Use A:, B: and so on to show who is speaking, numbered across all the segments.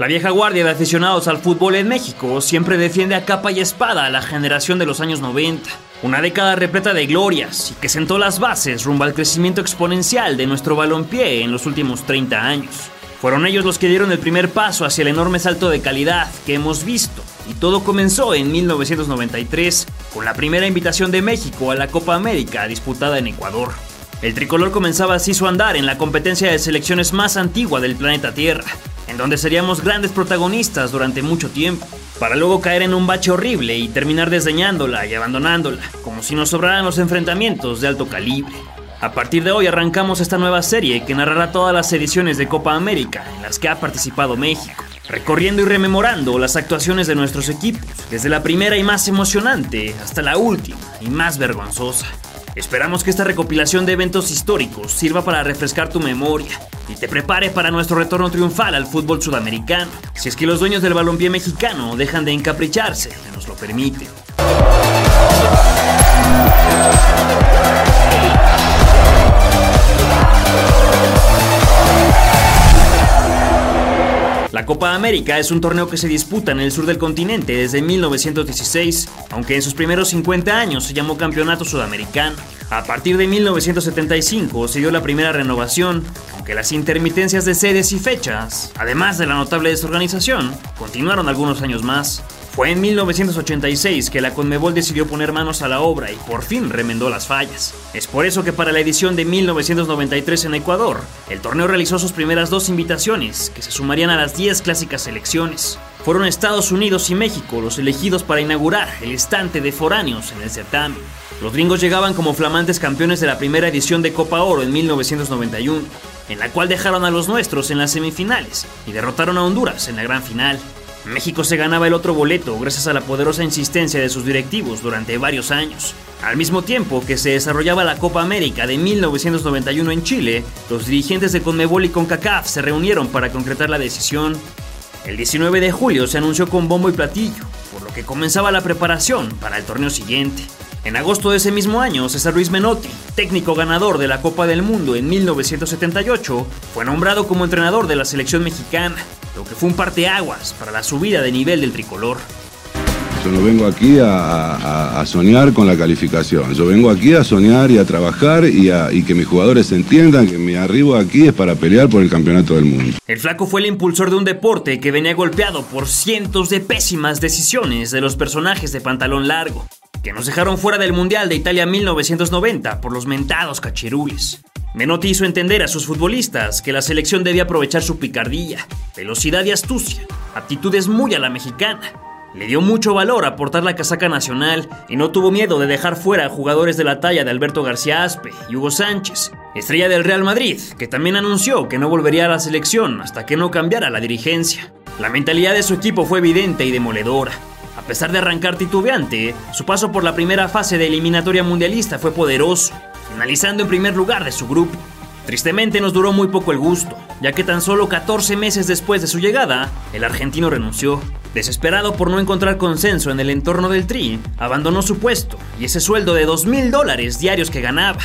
A: La vieja guardia de aficionados al fútbol en México siempre defiende a capa y espada a la generación de los años 90, una década repleta de glorias y que sentó las bases rumbo al crecimiento exponencial de nuestro balompié en los últimos 30 años. Fueron ellos los que dieron el primer paso hacia el enorme salto de calidad que hemos visto, y todo comenzó en 1993 con la primera invitación de México a la Copa América disputada en Ecuador. El tricolor comenzaba así su andar en la competencia de selecciones más antigua del planeta Tierra, en donde seríamos grandes protagonistas durante mucho tiempo, para luego caer en un bache horrible y terminar desdeñándola y abandonándola, como si nos sobraran los enfrentamientos de alto calibre. A partir de hoy arrancamos esta nueva serie que narrará todas las ediciones de Copa América en las que ha participado México, recorriendo y rememorando las actuaciones de nuestros equipos, desde la primera y más emocionante hasta la última y más vergonzosa. Esperamos que esta recopilación de eventos históricos sirva para refrescar tu memoria y te prepare para nuestro retorno triunfal al fútbol sudamericano, si es que los dueños del balompié mexicano dejan de encapricharse, que nos lo permiten. La Copa América es un torneo que se disputa en el sur del continente desde 1916, aunque en sus primeros 50 años se llamó Campeonato Sudamericano. A partir de 1975 se dio la primera renovación, aunque las intermitencias de sedes y fechas, además de la notable desorganización, continuaron algunos años más. Fue en 1986 que la Conmebol decidió poner manos a la obra y por fin remendó las fallas. Es por eso que para la edición de 1993 en Ecuador, el torneo realizó sus primeras dos invitaciones, que se sumarían a las 10 clásicas selecciones. Fueron Estados Unidos y México los elegidos para inaugurar el estante de foráneos en el certamen. Los gringos llegaban como flamantes campeones de la primera edición de Copa Oro en 1991, en la cual dejaron a los nuestros en las semifinales y derrotaron a Honduras en la gran final. México se ganaba el otro boleto gracias a la poderosa insistencia de sus directivos durante varios años. Al mismo tiempo que se desarrollaba la Copa América de 1991 en Chile, los dirigentes de Conmebol y CONCACAF se reunieron para concretar la decisión. El 19 de julio se anunció con bombo y platillo, por lo que comenzaba la preparación para el torneo siguiente. En agosto de ese mismo año, César Luis Menotti, técnico ganador de la Copa del Mundo en 1978, fue nombrado como entrenador de la selección mexicana lo que fue un parteaguas para la subida de nivel del tricolor.
B: Yo no vengo aquí a, soñar con la calificación, yo vengo aquí a soñar y a trabajar y, y que mis jugadores entiendan que mi arribo aquí es para pelear por el campeonato del mundo.
A: El flaco fue el impulsor de un deporte que venía golpeado por cientos de pésimas decisiones de los personajes de pantalón largo, que nos dejaron fuera del Mundial de Italia 1990 por los mentados cachirules. Menotti hizo entender a sus futbolistas que la selección debía aprovechar su picardía, velocidad y astucia, aptitudes muy a la mexicana. Le dio mucho valor a portar la casaca nacional y no tuvo miedo de dejar fuera a jugadores de la talla de Alberto García Aspe y Hugo Sánchez, estrella del Real Madrid, que también anunció que no volvería a la selección hasta que no cambiara la dirigencia. La mentalidad de su equipo fue evidente y demoledora. A pesar de arrancar titubeante, su paso por la primera fase de eliminatoria mundialista fue poderoso finalizando en primer lugar de su grupo. Tristemente nos duró muy poco el gusto, ya que tan solo 14 meses después de su llegada, el argentino renunció. Desesperado por no encontrar consenso en el entorno del Tri, abandonó su puesto y ese sueldo de 2 mil dólares diarios que ganaba.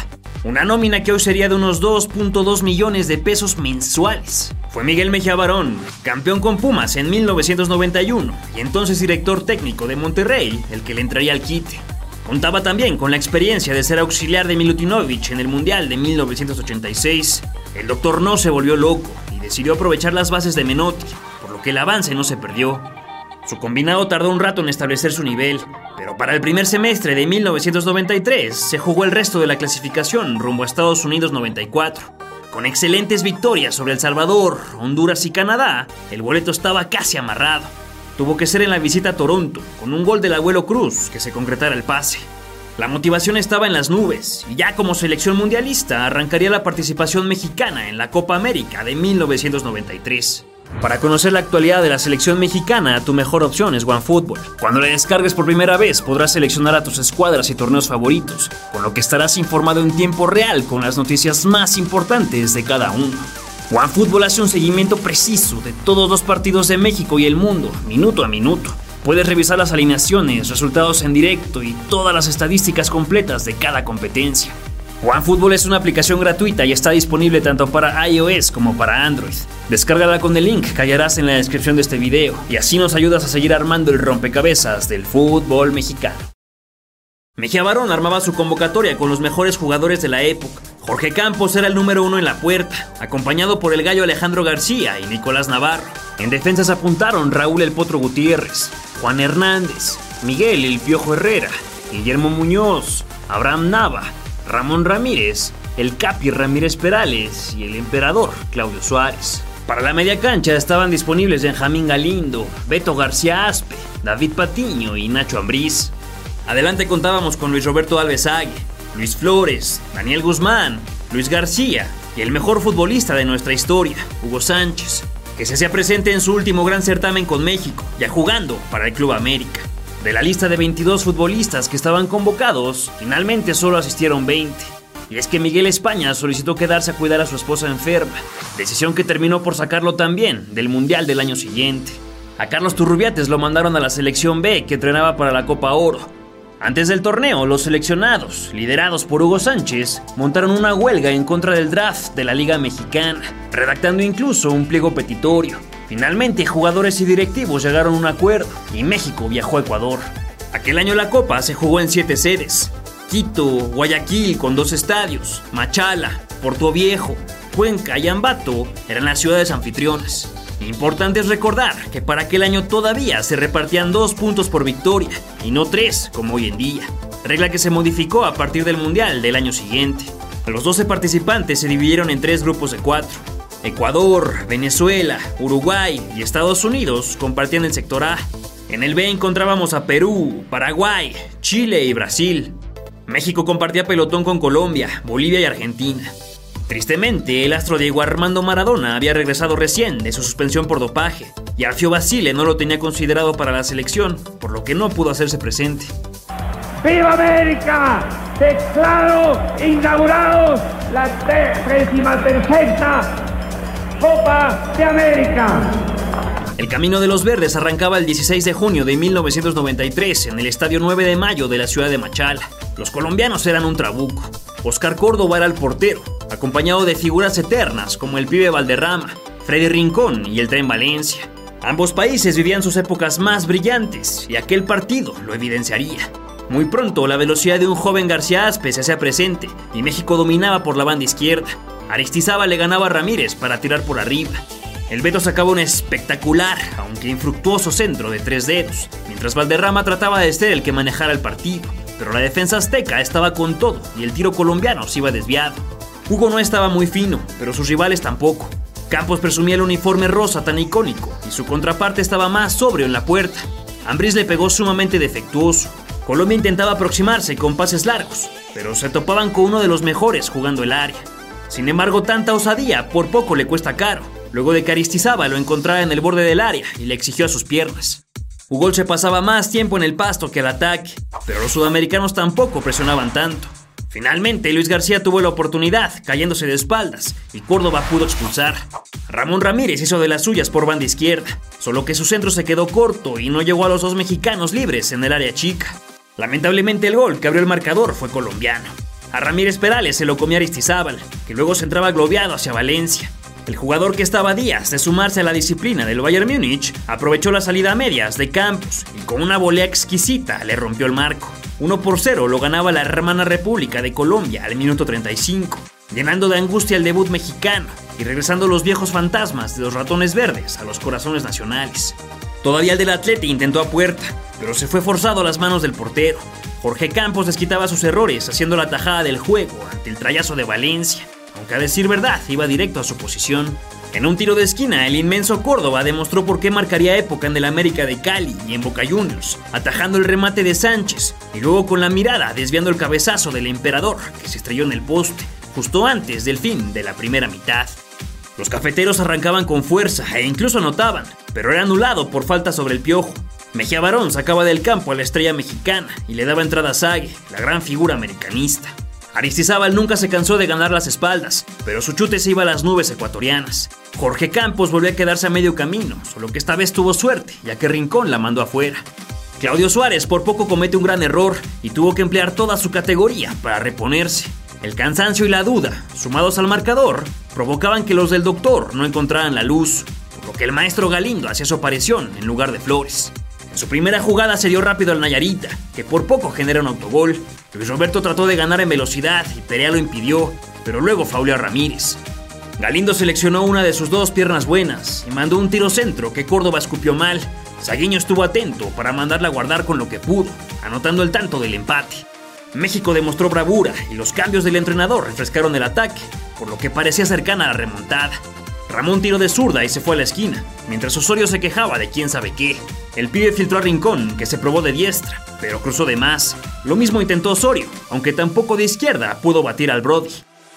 A: Una nómina que hoy sería de unos 2.2 millones de pesos mensuales. Fue Miguel Mejía Barón, campeón con Pumas en 1991 y entonces director técnico de Monterrey, el que le entraría al quite. Contaba también con la experiencia de ser auxiliar de Milutinovic en el Mundial de 1986. El doctor no se volvió loco y decidió aprovechar las bases de Menotti, por lo que el avance no se perdió. Su combinado tardó un rato en establecer su nivel, pero para el primer semestre de 1993 se jugó el resto de la clasificación rumbo a Estados Unidos 94. Con excelentes victorias sobre El Salvador, Honduras y Canadá, el boleto estaba casi amarrado tuvo que ser en la visita a Toronto, con un gol del abuelo Cruz que se concretara el pase. La motivación estaba en las nubes, y ya como selección mundialista arrancaría la participación mexicana en la Copa América de 1993. Para conocer la actualidad de la selección mexicana, tu mejor opción es OneFootball. Cuando la descargues por primera vez, podrás seleccionar a tus escuadras y torneos favoritos, con lo que estarás informado en tiempo real con las noticias más importantes de cada uno. OneFootball hace un seguimiento preciso de todos los partidos de México y el mundo, minuto a minuto. Puedes revisar las alineaciones, resultados en directo y todas las estadísticas completas de cada competencia. OneFootball es una aplicación gratuita y está disponible tanto para iOS como para Android. Descárgala con el link que hallarás en la descripción de este video y así nos ayudas a seguir armando el rompecabezas del fútbol mexicano. Mejía Barón armaba su convocatoria con los mejores jugadores de la época. Jorge Campos era el número uno en la puerta, acompañado por el gallo Alejandro García y Nicolás Navarro. En defensa se apuntaron Raúl El Potro Gutiérrez, Juan Hernández, Miguel El Piojo Herrera, Guillermo Muñoz, Abraham Nava, Ramón Ramírez, el Capi Ramírez Perales y el emperador Claudio Suárez. Para la media cancha estaban disponibles Benjamín Galindo, Beto García Aspe, David Patiño y Nacho Ambriz. Adelante contábamos con Luis Roberto Alves Ague, Luis Flores, Daniel Guzmán, Luis García y el mejor futbolista de nuestra historia, Hugo Sánchez, que se hacía presente en su último gran certamen con México, ya jugando para el Club América. De la lista de 22 futbolistas que estaban convocados, finalmente solo asistieron 20. Y es que Miguel España solicitó quedarse a cuidar a su esposa enferma, decisión que terminó por sacarlo también del Mundial del año siguiente. A Carlos Turrubiates lo mandaron a la selección B que entrenaba para la Copa Oro. Antes del torneo, los seleccionados, liderados por Hugo Sánchez, montaron una huelga en contra del draft de la Liga Mexicana, redactando incluso un pliego petitorio Finalmente, jugadores y directivos llegaron a un acuerdo y México viajó a Ecuador. Aquel año la Copa se jugó en siete sedes. Quito, Guayaquil con dos estadios, Machala, Puerto Viejo, Cuenca y Ambato eran las ciudades anfitrionas. Importante es recordar que para aquel año todavía se repartían dos puntos por victoria y no tres como hoy en día, regla que se modificó a partir del Mundial del año siguiente. Los 12 participantes se dividieron en tres grupos de cuatro. Ecuador, Venezuela, Uruguay y Estados Unidos compartían el sector A. En el B encontrábamos a Perú, Paraguay, Chile y Brasil. México compartía pelotón con Colombia, Bolivia y Argentina. Tristemente, el astro Diego Armando Maradona había regresado recién de su suspensión por dopaje, y Alfio Basile no lo tenía considerado para la selección, por lo que no pudo hacerse presente.
C: ¡Viva América! Declaro inaugurado la décima tercera Copa de América.
A: El camino de los verdes arrancaba el 16 de junio de 1993 en el Estadio 9 de Mayo de la ciudad de Machala. Los colombianos eran un trabuco. Oscar Córdoba era el portero, acompañado de figuras eternas como el pibe Valderrama, Freddy Rincón y el tren Valencia. Ambos países vivían sus épocas más brillantes y aquel partido lo evidenciaría. Muy pronto la velocidad de un joven García Aspe se hacía presente y México dominaba por la banda izquierda. Aristizábal le ganaba a Ramírez para tirar por arriba. El Beto sacaba un espectacular, aunque infructuoso centro de tres dedos, mientras Valderrama trataba de ser el que manejara el partido. Pero la defensa azteca estaba con todo y el tiro colombiano se iba desviado. Hugo no estaba muy fino, pero sus rivales tampoco. Campos presumía el uniforme rosa tan icónico y su contraparte estaba más sobrio en la puerta. Ambris le pegó sumamente defectuoso. Colombia intentaba aproximarse con pases largos, pero se topaban con uno de los mejores jugando el área. Sin embargo, tanta osadía por poco le cuesta caro, luego de que Aristizábal lo encontrara en el borde del área y le exigió a sus piernas. Hugo se pasaba más tiempo en el pasto que al ataque, pero los sudamericanos tampoco presionaban tanto. Finalmente, Luis García tuvo la oportunidad, cayéndose de espaldas, y Córdoba pudo expulsar. Ramón Ramírez hizo de las suyas por banda izquierda, solo que su centro se quedó corto y no llegó a los dos mexicanos libres en el área chica. Lamentablemente el gol que abrió el marcador fue colombiano. A Ramírez Perales se lo comía Aristizábal, que luego se entraba globeado hacia Valencia. El jugador que estaba días de sumarse a la disciplina del Bayern Múnich aprovechó la salida a medias de Campos y con una volea exquisita le rompió el marco. 1 por 0 lo ganaba la hermana República de Colombia al minuto 35, llenando de angustia el debut mexicano y regresando los viejos fantasmas de los ratones verdes a los corazones nacionales. Todavía el del Atleti intentó a puerta, pero se fue forzado a las manos del portero, Jorge Campos desquitaba sus errores haciendo la tajada del juego ante el trayazo de Valencia, aunque a decir verdad iba directo a su posición. En un tiro de esquina, el inmenso Córdoba demostró por qué marcaría época en el América de Cali y en Boca Juniors, atajando el remate de Sánchez y luego con la mirada desviando el cabezazo del emperador que se estrelló en el poste, justo antes del fin de la primera mitad. Los cafeteros arrancaban con fuerza e incluso anotaban, pero era anulado por falta sobre el piojo, Mejía Barón sacaba del campo a la estrella mexicana y le daba entrada a Sague, la gran figura americanista. Aristizábal nunca se cansó de ganar las espaldas, pero su chute se iba a las nubes ecuatorianas. Jorge Campos volvió a quedarse a medio camino, solo que esta vez tuvo suerte, ya que Rincón la mandó afuera. Claudio Suárez por poco comete un gran error y tuvo que emplear toda su categoría para reponerse. El cansancio y la duda, sumados al marcador, provocaban que los del doctor no encontraran la luz, por lo que el maestro Galindo hacía su aparición en lugar de Flores. Su primera jugada se dio rápido al Nayarita, que por poco genera un autogol. Luis Roberto trató de ganar en velocidad y Perea lo impidió, pero luego fauleó a Ramírez. Galindo seleccionó una de sus dos piernas buenas y mandó un tiro centro que Córdoba escupió mal. Saguiño estuvo atento para mandarla a guardar con lo que pudo, anotando el tanto del empate. México demostró bravura y los cambios del entrenador refrescaron el ataque, por lo que parecía cercana a la remontada. Ramón tiró de zurda y se fue a la esquina, mientras Osorio se quejaba de quién sabe qué. El pibe filtró a Rincón, que se probó de diestra, pero cruzó de más. Lo mismo intentó Osorio, aunque tampoco de izquierda pudo batir al Brody.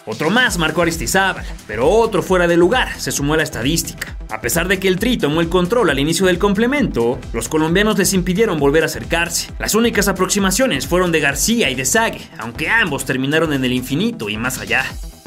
A: Otro más marcó Aristizábal, pero otro fuera de lugar se sumó a la estadística. A pesar de que el Tri tomó el control al inicio del complemento, los colombianos les impidieron volver a acercarse. Las únicas aproximaciones fueron de García y de Sague, aunque ambos terminaron en el infinito y más allá.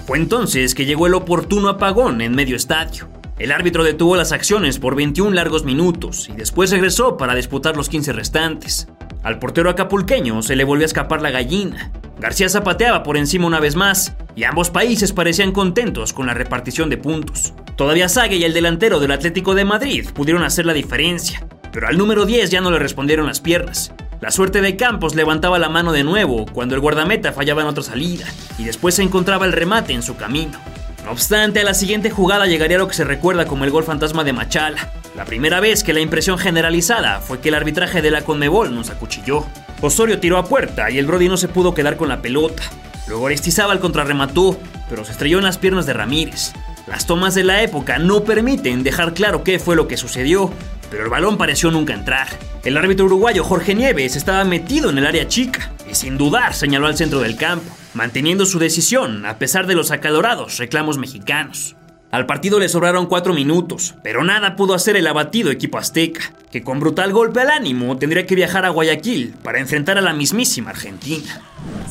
A: Fue entonces que llegó el oportuno apagón en medio estadio. El árbitro detuvo las acciones por 21 largos minutos y después regresó para disputar los 15 restantes. Al portero acapulqueño se le volvió a escapar la gallina. García zapateaba por encima una vez más y ambos países parecían contentos con la repartición de puntos. Todavía Sague y el delantero del Atlético de Madrid pudieron hacer la diferencia, pero al número 10 ya no le respondieron las piernas. La suerte de Campos levantaba la mano de nuevo cuando el guardameta fallaba en otra salida y después se encontraba el remate en su camino. No obstante, a la siguiente jugada llegaría lo que se recuerda como el gol fantasma de Machala, la primera vez que la impresión generalizada fue que el arbitraje de la Conmebol nos acuchilló. Osorio tiró a puerta y el Brody no se pudo quedar con la pelota. Luego Aristizábal contrarremató, pero se estrelló en las piernas de Ramírez. Las tomas de la época no permiten dejar claro qué fue lo que sucedió, pero el balón pareció nunca entrar. El árbitro uruguayo Jorge Nieves estaba metido en el área chica y sin dudar señaló al centro del campo, manteniendo su decisión a pesar de los acalorados reclamos mexicanos. Al partido le sobraron cuatro minutos, pero nada pudo hacer el abatido equipo azteca, que con brutal golpe al ánimo tendría que viajar a Guayaquil para enfrentar a la mismísima Argentina.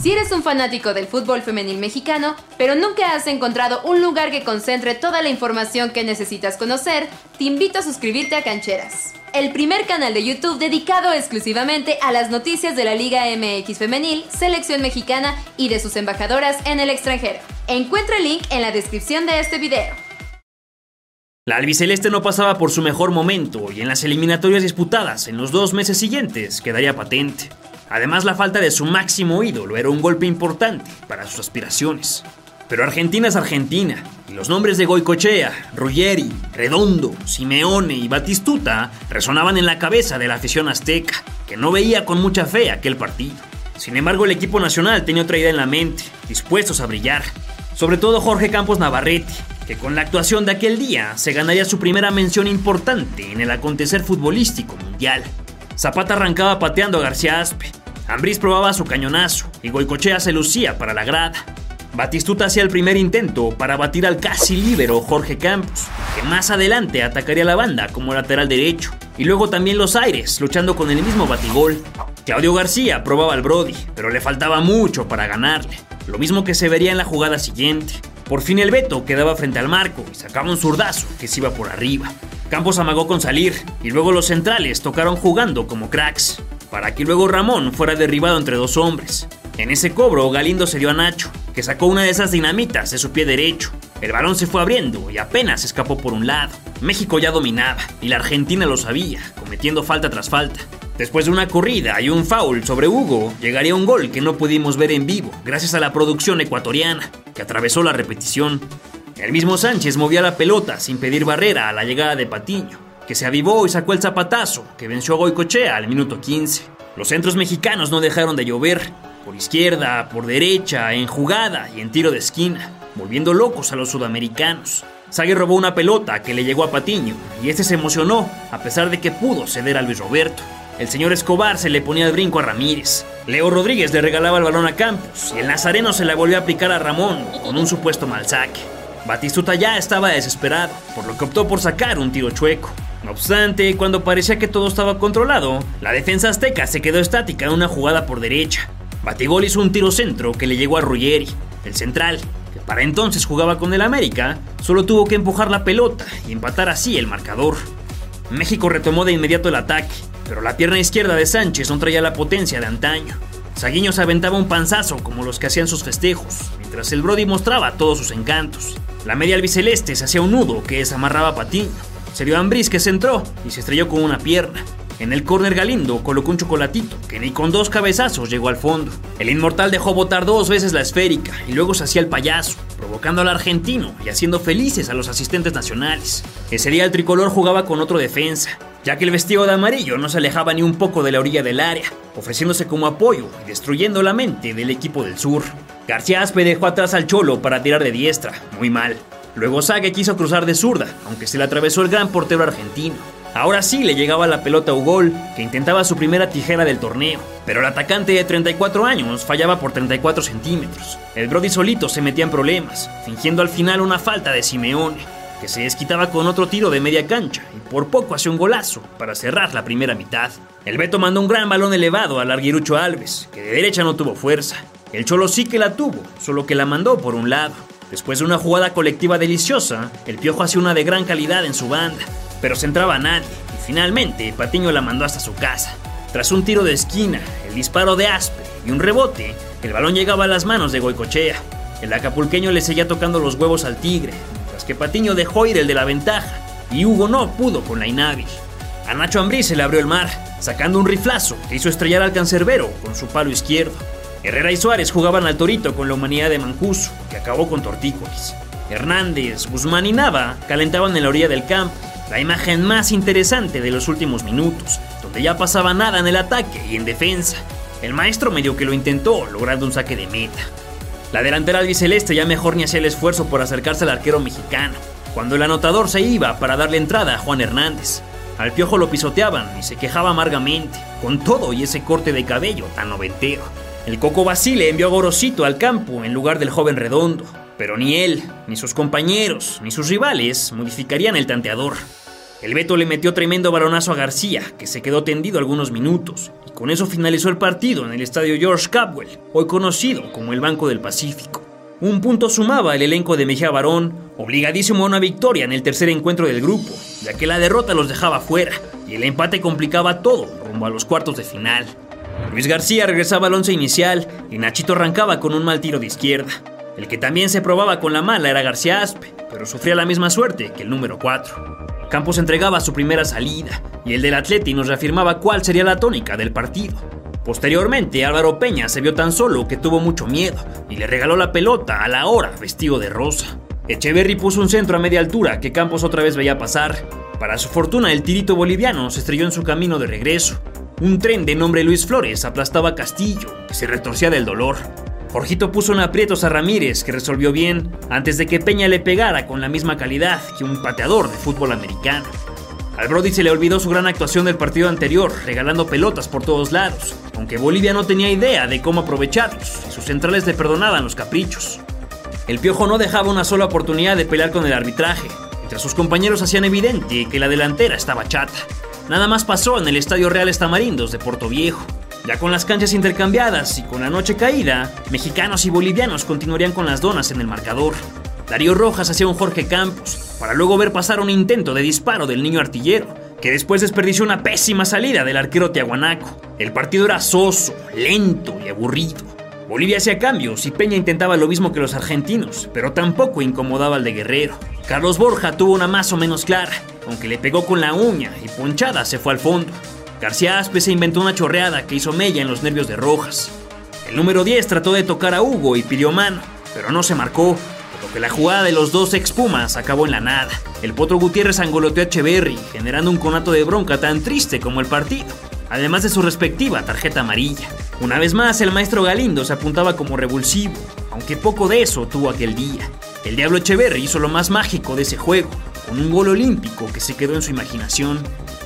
D: Si eres un fanático del fútbol femenil mexicano, pero nunca has encontrado un lugar que concentre toda la información que necesitas conocer, te invito a suscribirte a Cancheras, el primer canal de YouTube dedicado exclusivamente a las noticias de la Liga MX femenil, selección mexicana y de sus embajadoras en el extranjero. Encuentra el link en la descripción de este video.
A: La albiceleste no pasaba por su mejor momento y en las eliminatorias disputadas en los dos meses siguientes quedaría patente. Además, la falta de su máximo ídolo era un golpe importante para sus aspiraciones. Pero Argentina es Argentina, y los nombres de Goicochea, Ruggeri, Redondo, Simeone y Batistuta resonaban en la cabeza de la afición azteca, que no veía con mucha fe aquel partido. Sin embargo, el equipo nacional tenía otra idea en la mente, dispuestos a brillar. Sobre todo Jorge Campos Navarrete, que con la actuación de aquel día se ganaría su primera mención importante en el acontecer futbolístico mundial. Zapata arrancaba pateando a García Aspe, Ambriz probaba su cañonazo y Goicochea se lucía para la grada. Batistuta hacía el primer intento para batir al casi líbero Jorge Campos, que más adelante atacaría la banda como lateral derecho, y luego también los aires, luchando con el mismo batigol. Claudio García probaba al Brody, pero le faltaba mucho para ganarle, lo mismo que se vería en la jugada siguiente. Por fin el Beto quedaba frente al marco y sacaba un zurdazo que se iba por arriba. Campos amagó con salir y luego los centrales tocaron jugando como cracks, para que luego Ramón fuera derribado entre dos hombres. En ese cobro Galindo se dio a Nacho, que sacó una de esas dinamitas de su pie derecho. El balón se fue abriendo y apenas escapó por un lado. México ya dominaba y la Argentina lo sabía, cometiendo falta tras falta. Después de una corrida y un foul sobre Hugo, llegaría un gol que no pudimos ver en vivo, gracias a la producción ecuatoriana, que atravesó la repetición. El mismo Sánchez movía la pelota sin pedir barrera a la llegada de Patiño, que se avivó y sacó el zapatazo, que venció a Goicochea al minuto 15. Los centros mexicanos no dejaron de llover, por izquierda, por derecha, en jugada y en tiro de esquina, volviendo locos a los sudamericanos. Sague robó una pelota que le llegó a Patiño y este se emocionó a pesar de que pudo ceder a Luis Roberto. El señor Escobar se le ponía el brinco a Ramírez. Leo Rodríguez le regalaba el balón a Campos y el Nazareno se la volvió a aplicar a Ramón con un supuesto mal saque. Batistuta ya estaba desesperado, por lo que optó por sacar un tiro chueco. No obstante, cuando parecía que todo estaba controlado, la defensa azteca se quedó estática en una jugada por derecha. Batigol hizo un tiro centro que le llegó a Ruggeri, el central, que para entonces jugaba con el América, solo tuvo que empujar la pelota y empatar así el marcador. México retomó de inmediato el ataque, pero la pierna izquierda de Sánchez no traía la potencia de antaño. Saguiño se aventaba un panzazo como los que hacían sus festejos, mientras el Brody mostraba todos sus encantos. La media albiceleste se hacía un nudo que desamarraba a Patiño. Se dio Ambris que se entró y se estrelló con una pierna. En el córner Galindo colocó un chocolatito, que ni con dos cabezazos llegó al fondo. El inmortal dejó botar dos veces la esférica y luego se hacía el payaso, provocando al argentino y haciendo felices a los asistentes nacionales. Ese día el tricolor jugaba con otro defensa, ya que el vestido de amarillo no se alejaba ni un poco de la orilla del área, ofreciéndose como apoyo y destruyendo la mente del equipo del sur. García Aspe dejó atrás al Cholo para tirar de diestra, muy mal. Luego Sague quiso cruzar de zurda, aunque se le atravesó el gran portero argentino. Ahora sí le llegaba la pelota a Ugol, que intentaba su primera tijera del torneo, pero el atacante de 34 años fallaba por 34 centímetros. El Brody solito se metía en problemas, fingiendo al final una falta de Simeone, que se desquitaba con otro tiro de media cancha y por poco hacía un golazo para cerrar la primera mitad. El Beto mandó un gran balón elevado al Arguirucho Alves, que de derecha no tuvo fuerza. El Cholo sí que la tuvo, solo que la mandó por un lado. Después de una jugada colectiva deliciosa, el Piojo hacía una de gran calidad en su banda, pero se entraba a nadie, y finalmente Patiño la mandó hasta su casa. Tras un tiro de esquina, el disparo de Aspe y un rebote, el balón llegaba a las manos de Goicochea. El acapulqueño le seguía tocando los huevos al tigre, mientras que Patiño dejó ir el de la ventaja, y Hugo no pudo con la inhábil. A Nacho Ambrí se le abrió el mar, sacando un riflazo que hizo estrellar al cancerbero con su palo izquierdo. Herrera y Suárez jugaban al torito con la humanidad de Mancuso, que acabó con Tortícolis. Hernández, Guzmán y Nava calentaban en la orilla del campo, la imagen más interesante de los últimos minutos, donde ya pasaba nada en el ataque y en defensa. El maestro medio que lo intentó, logrando un saque de meta. La delantera albiceleste ya mejor ni hacía el esfuerzo por acercarse al arquero mexicano, cuando el anotador se iba para darle entrada a Juan Hernández. Al piojo lo pisoteaban y se quejaba amargamente, con todo y ese corte de cabello tan noventero. El Coco Basile envió a Gorosito al campo en lugar del joven redondo, pero ni él, ni sus compañeros, ni sus rivales modificarían el tanteador. El Beto le metió tremendo balonazo a García, que se quedó tendido algunos minutos, y con eso finalizó el partido en el estadio George Capwell, hoy conocido como el Banco del Pacífico. Un punto sumaba el elenco de Mejía Barón, obligadísimo a una victoria en el tercer encuentro del grupo, ya que la derrota los dejaba fuera y el empate complicaba todo rumbo a los cuartos de final. Luis García regresaba al once inicial y Nachito arrancaba con un mal tiro de izquierda. El que también se probaba con la mala era García Aspe, pero sufría la misma suerte que el número 4. Campos entregaba su primera salida y el del Atleti nos reafirmaba cuál sería la tónica del partido. Posteriormente, Álvaro Peña se vio tan solo que tuvo mucho miedo y le regaló la pelota a la hora vestido de rosa. Echeverry puso un centro a media altura que Campos otra vez veía pasar. Para su fortuna, el tirito boliviano se estrelló en su camino de regreso. Un tren de nombre Luis Flores aplastaba a Castillo, que se retorcía del dolor. Jorgito puso en aprietos a Ramírez, que resolvió bien, antes de que Peña le pegara con la misma calidad que un pateador de fútbol americano. Al Brody se le olvidó su gran actuación del partido anterior, regalando pelotas por todos lados, aunque Bolivia no tenía idea de cómo aprovecharlos y sus centrales le perdonaban los caprichos. El Piojo no dejaba una sola oportunidad de pelear con el arbitraje, mientras sus compañeros hacían evidente que la delantera estaba chata. Nada más pasó en el Estadio Real Estamarindos de Puerto Viejo. Ya con las canchas intercambiadas y con la noche caída, mexicanos y bolivianos continuarían con las donas en el marcador. Darío Rojas hacía un Jorge Campos, para luego ver pasar un intento de disparo del niño artillero, que después desperdició una pésima salida del arquero tiahuanaco. El partido era soso, lento y aburrido. Bolivia hacía cambios y Peña intentaba lo mismo que los argentinos, pero tampoco incomodaba al de Guerrero. Carlos Borja tuvo una más o menos clara, aunque le pegó con la uña y ponchada se fue al fondo. García Aspe se inventó una chorreada que hizo mella en los nervios de Rojas. El número 10 trató de tocar a Hugo y pidió mano, pero no se marcó, por lo que la jugada de los dos expumas acabó en la nada. El Potro Gutiérrez angoloteó a Echeverry, generando un conato de bronca tan triste como el partido, además de su respectiva tarjeta amarilla. Una vez más, el maestro Galindo se apuntaba como revulsivo, aunque poco de eso tuvo aquel día. El Diablo Echeverry hizo lo más mágico de ese juego, con un gol olímpico que se quedó en su imaginación.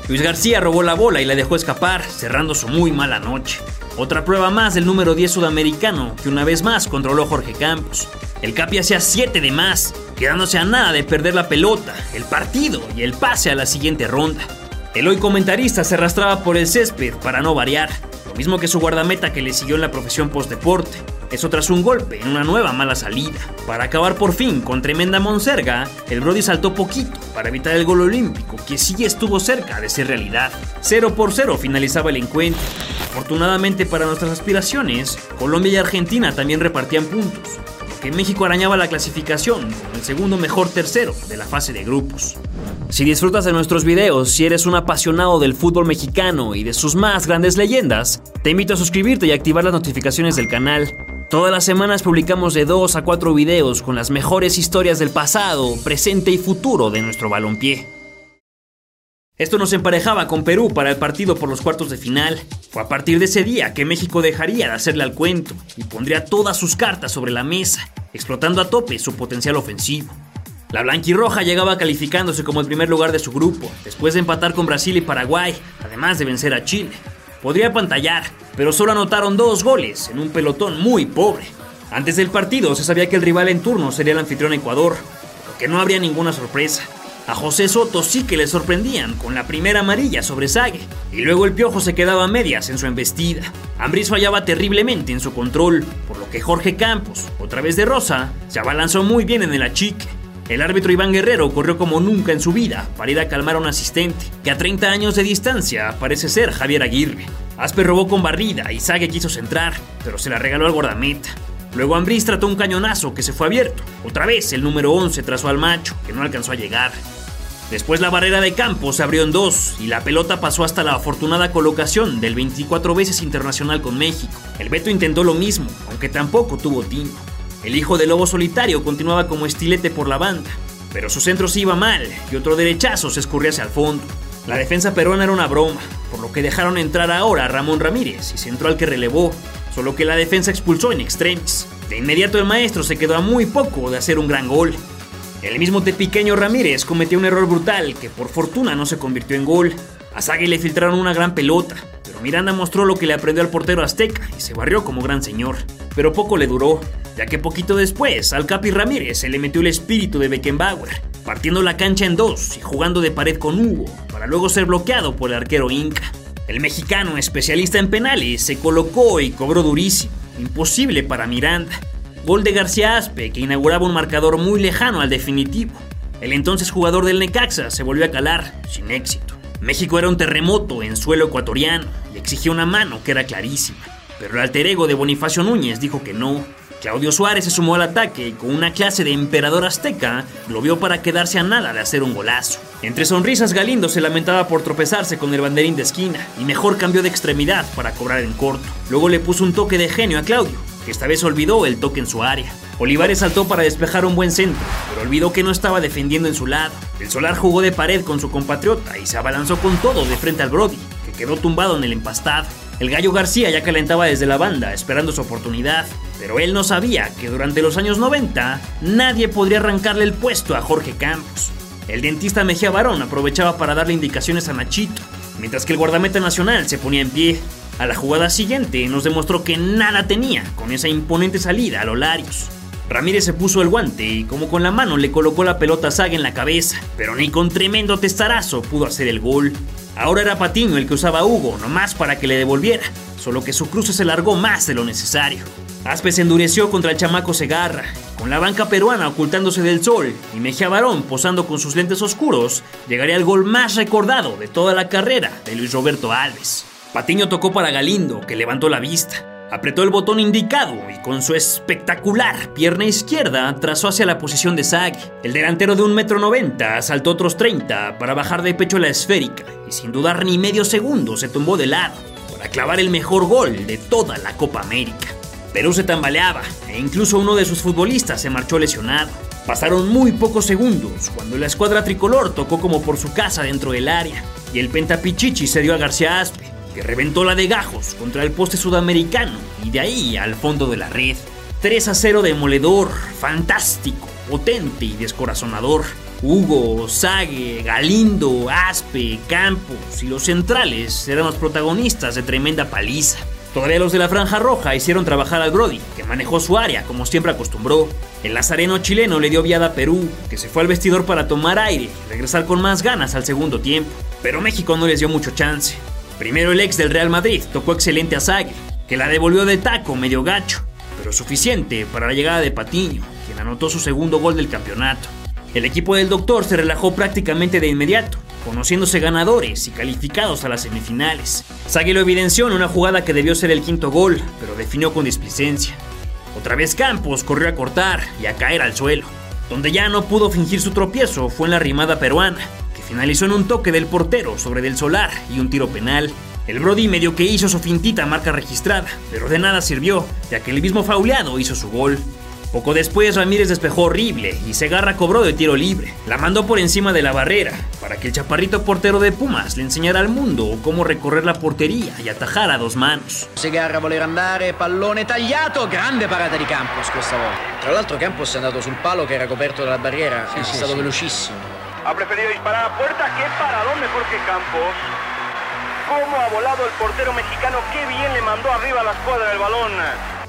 A: Luis García robó la bola y la dejó escapar, cerrando su muy mala noche. Otra prueba más del número 10 sudamericano, que una vez más controló Jorge Campos. El Capi hacía 7 de más, quedándose a nada de perder la pelota, el partido y el pase a la siguiente ronda. El hoy comentarista se arrastraba por el césped para no variar, lo mismo que su guardameta que le siguió en la profesión post-deporte. Eso tras un golpe en una nueva mala salida. Para acabar por fin con tremenda monserga, el Brody saltó poquito para evitar el gol olímpico, que sí estuvo cerca de ser realidad. 0 por 0 finalizaba el encuentro. Afortunadamente para nuestras aspiraciones, Colombia y Argentina también repartían puntos, que México arañaba la clasificación como el segundo mejor tercero de la fase de grupos. Si disfrutas de nuestros videos, si eres un apasionado del fútbol mexicano y de sus más grandes leyendas, te invito a suscribirte y activar las notificaciones del canal. Todas las semanas publicamos de 2 a 4 videos con las mejores historias del pasado, presente y futuro de nuestro balompié. Esto nos emparejaba con Perú para el partido por los cuartos de final. Fue a partir de ese día que México dejaría de hacerle al cuento y pondría todas sus cartas sobre la mesa, explotando a tope su potencial ofensivo. La blanquirroja llegaba calificándose como el primer lugar de su grupo, después de empatar con Brasil y Paraguay, además de vencer a Chile. Podría pantallar, pero solo anotaron dos goles en un pelotón muy pobre. Antes del partido se sabía que el rival en turno sería el anfitrión Ecuador, lo que no habría ninguna sorpresa. A José Soto sí que le sorprendían con la primera amarilla sobre Sague, y luego el piojo se quedaba a medias en su embestida. Ambris fallaba terriblemente en su control, por lo que Jorge Campos, otra vez de rosa, se abalanzó muy bien en el achique. El árbitro Iván Guerrero corrió como nunca en su vida para ir a calmar a un asistente, que a 30 años de distancia parece ser Javier Aguirre. Aspe robó con barrida y Sague quiso centrar, pero se la regaló al guardameta. Luego Ambris trató un cañonazo que se fue abierto. Otra vez el número 11 trazó al macho, que no alcanzó a llegar. Después la barrera de campo se abrió en dos y la pelota pasó hasta la afortunada colocación del 24 veces internacional con México. El Beto intentó lo mismo, aunque tampoco tuvo tino. El hijo del lobo solitario continuaba como estilete por la banda, pero su centro se iba mal y otro derechazo se escurría hacia el fondo. La defensa peruana era una broma, por lo que dejaron entrar ahora a Ramón Ramírez y centró al que relevó, solo que la defensa expulsó en extremis. De inmediato el maestro se quedó a muy poco de hacer un gran gol. El mismo tepiqueño Ramírez cometió un error brutal que por fortuna no se convirtió en gol. A Sagui le filtraron una gran pelota, pero Miranda mostró lo que le aprendió al portero azteca y se barrió como gran señor. Pero poco le duró, ya que poquito después al Capi Ramírez se le metió el espíritu de Beckenbauer, partiendo la cancha en dos y jugando de pared con Hugo, para luego ser bloqueado por el arquero Inca. El mexicano, especialista en penales, se colocó y cobró durísimo, imposible para Miranda. Gol de García Aspe, que inauguraba un marcador muy lejano al definitivo. El entonces jugador del Necaxa se volvió a calar, sin éxito. México era un terremoto en suelo ecuatoriano y exigía una mano que era clarísima. Pero el alter ego de Bonifacio Núñez dijo que no, Claudio Suárez se sumó al ataque y con una clase de emperador azteca lo vio para quedarse a nada de hacer un golazo. Entre sonrisas Galindo se lamentaba por tropezarse con el banderín de esquina y mejor cambió de extremidad para cobrar en corto. Luego le puso un toque de genio a Claudio, que esta vez olvidó el toque en su área. Olivares saltó para despejar un buen centro, pero olvidó que no estaba defendiendo en su lado. El Solar jugó de pared con su compatriota y se abalanzó con todo de frente al Brody, que quedó tumbado en el empastado. El gallo García ya calentaba desde la banda, esperando su oportunidad, pero él no sabía que durante los años 90 nadie podría arrancarle el puesto a Jorge Campos. El dentista Mejía Barón aprovechaba para darle indicaciones a Nachito, mientras que el guardameta nacional se ponía en pie. A la jugada siguiente nos demostró que nada tenía con esa imponente salida a Lolarios. Ramírez se puso el guante y como con la mano le colocó la pelota a Saga en la cabeza, pero ni con tremendo testarazo pudo hacer el gol. Ahora era Patiño el que usaba a Hugo, nomás para que le devolviera, solo que su cruce se largó más de lo necesario. Aspe se endureció contra el chamaco Segarra, con la banca peruana ocultándose del sol y Mejía Barón posando con sus lentes oscuros, llegaría al gol más recordado de toda la carrera de Luis Roberto Alves. Patiño tocó para Galindo, que levantó la vista. Apretó el botón indicado y con su espectacular pierna izquierda trazó hacia la posición de Zag. El delantero de 1,90m saltó otros 30 para bajar de pecho la esférica y sin dudar ni medio segundo se tumbó de lado para clavar el mejor gol de toda la Copa América. Perú se tambaleaba e incluso uno de sus futbolistas se marchó lesionado. Pasaron muy pocos segundos cuando la escuadra tricolor tocó como por su casa dentro del área y el pentapichichi se dio a García Aspe que reventó la de gajos contra el poste sudamericano y de ahí al fondo de la red. 3 a 0 demoledor, fantástico, potente y descorazonador. Hugo, Sague, Galindo, Aspe, Campos y los centrales eran los protagonistas de tremenda paliza. Todavía los de la Franja Roja hicieron trabajar al Brody, que manejó su área como siempre acostumbró. El lazareno chileno le dio viada a Perú, que se fue al vestidor para tomar aire y regresar con más ganas al segundo tiempo. Pero México no les dio mucho chance. Primero el ex del Real Madrid tocó excelente a Zague, que la devolvió de taco medio gacho, pero suficiente para la llegada de Patiño, quien anotó su segundo gol del campeonato. El equipo del doctor se relajó prácticamente de inmediato conociéndose ganadores y calificados a las semifinales. Sagui lo evidenció en una jugada que debió ser el quinto gol, pero definió con displicencia. Otra vez Campos corrió a cortar y a caer al suelo. Donde ya no pudo fingir su tropiezo fue en la rimada peruana, finalizó en un toque del portero sobre Del Solar y un tiro penal. El Brody medio que hizo su fintita marca registrada, pero de nada sirvió, ya que el mismo fauleado hizo su gol. Poco después Ramírez despejó horrible y Segarra cobró de tiro libre. La mandó por encima de la barrera para que el chaparrito portero de Pumas le enseñara al mundo cómo recorrer la portería y atajar a dos manos.
E: Segarra voler andare, pallone tagliato, grande parata di Campos questa volta. Tra l'altro Campos è andato sul palo che era coperto dalla barriera, è stato velocissimo.
C: Ha preferido disparar a puerta, qué paradón mejor que Campos. Cómo ha volado el portero mexicano, qué bien le mandó arriba a la escuadra del balón.